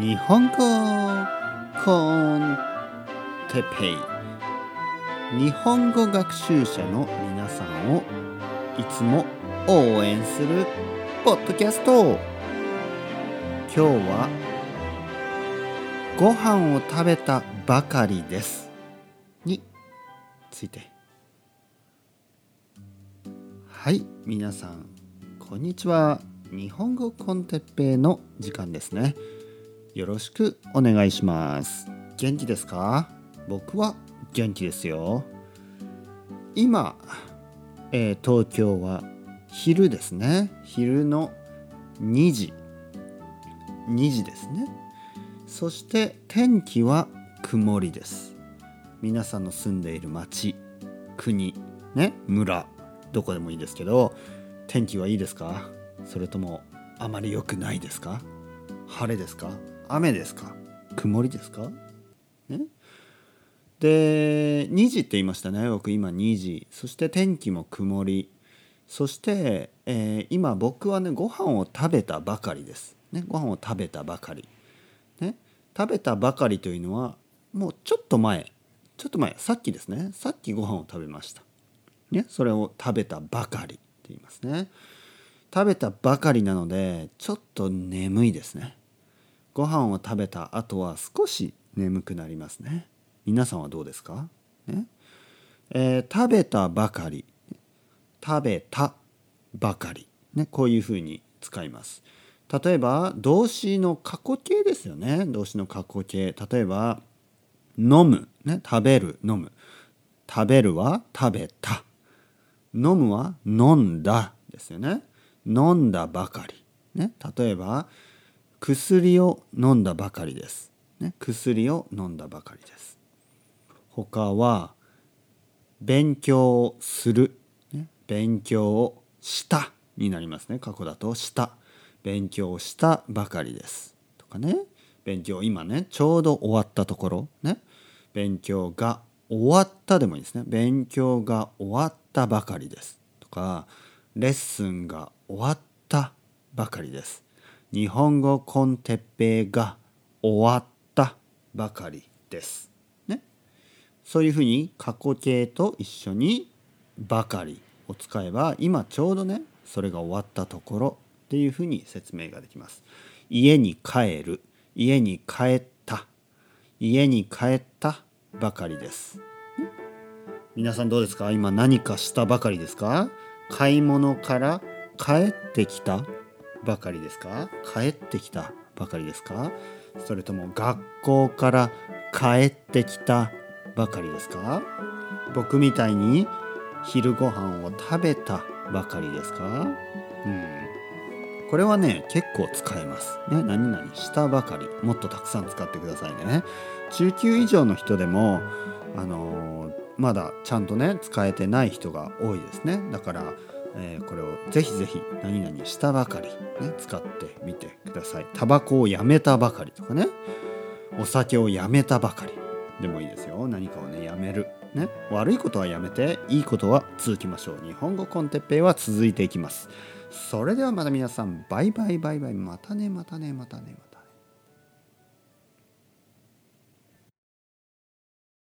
日本語コンテペイ。日本語学習者の皆さんをいつも応援するポッドキャスト。今日はご飯を食べたばかりです。について。はい皆さんこんにちは。日本語コンテッペイの時間ですね。よろしくお願いします。元気ですか？僕は元気ですよ。今、えー、東京は昼ですね。昼の2時。2時ですね。そして天気は曇りです。皆さんの住んでいる町国ね村どこでもいいですけど天気はいいですか？それともあまり良くないですか？晴れですか？雨ですか？曇りですか？ね？で2時って言いましたね。僕今2時。そして天気も曇り。そして、えー、今僕はねご飯を食べたばかりです、ね、ご飯を食べたばかり、ね、食べたばかりというのはもうちょっと前。ちょっと前。さっきですね。さっきご飯を食べました、ね、それを食べたばかりって言いますね。食べたばかりなのでちょっと眠いですね。ご飯を食べた後は少し眠くなりますね。皆さんはどうですか、ね。えー、食べたばかり。食べたばかり、ね、こういうふうに使います。例えば動詞の過去形ですよね。動詞の過去形。例えば飲む、ね、食べる。飲む。食べるは食べた。飲むは飲んだですよね。飲んだばかり、ね、例えば薬を飲んだばかりです。ね、薬を飲んだばかりです。他は勉強する、ね、勉強をしたになりますね。過去だとした。勉強をしたばかりです。とかね。勉強今ねちょうど終わったところ。ね。勉強が終わったでもいいですね。勉強が終わったばかりです。とかレッスンが終わったばかりです。日本語コンテッペイが終わったばかりです。ね。そういうふうに過去形と一緒にばかりを使えば今ちょうどねそれが終わったところっていうふうに説明ができます。家に帰る家に帰った家に帰ったばかりです。皆さんどうですか？今何かしたばかりですか？買い物から帰ってきたばかりですか？帰ってきたばかりですか？それとも学校から帰ってきたばかりですか？僕みたいに昼ご飯を食べたばかりですか？うんこれはね結構使えます。ね、何々したばかりもっとたくさん使ってくださいね。中級以上の人でもあのー、まだちゃんとね使えてない人が多いですね。だからえー、これをぜひぜひ何々したばかり、ね、使ってみてください。タバコをやめたばかりとかね。お酒をやめたばかり。でもいいですよ。何かをねやめる、ね、悪いことはやめていいことは続きましょう。日本語コンテッペイは続いていきます。それではまた皆さん。バイバイバイバイ。またねまたねまたねまたね。